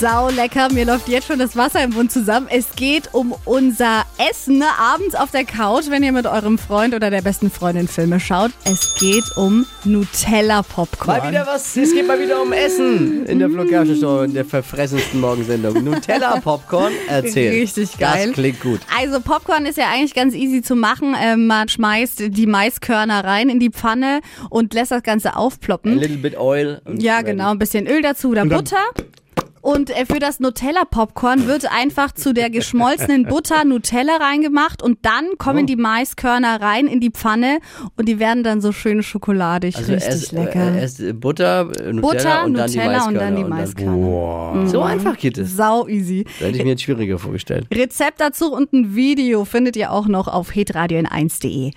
Sau lecker, mir läuft jetzt schon das Wasser im Mund zusammen. Es geht um unser Essen ne? abends auf der Couch, wenn ihr mit eurem Freund oder der besten Freundin Filme schaut. Es geht um Nutella-Popcorn. Mal wieder was, es geht mal wieder um Essen in der Flo Kerschner Show, in der verfressensten Morgensendung. Nutella-Popcorn, erzähl. Richtig geil. Das klingt gut. Also Popcorn ist ja eigentlich ganz easy zu machen. Ähm, man schmeißt die Maiskörner rein in die Pfanne und lässt das Ganze A aufploppen. little bit oil. Ja, ready. genau, ein bisschen Öl dazu oder Butter. Und äh, für das Nutella-Popcorn wird einfach zu der geschmolzenen Butter Nutella reingemacht und dann kommen Oh. die Maiskörner rein in die Pfanne und die werden dann so schön schokoladig, Also richtig erst, lecker. Äh, erst äh, Butter, Nutella, Butter, und dann die Nutella und Maiskörner. dann die Maiskörner. Mhm. Boah, so einfach geht es. Sau easy. Da hätte ich mir jetzt schwieriger vorgestellt. Rezept dazu und ein Video findet ihr auch noch auf hitradio in 1.de.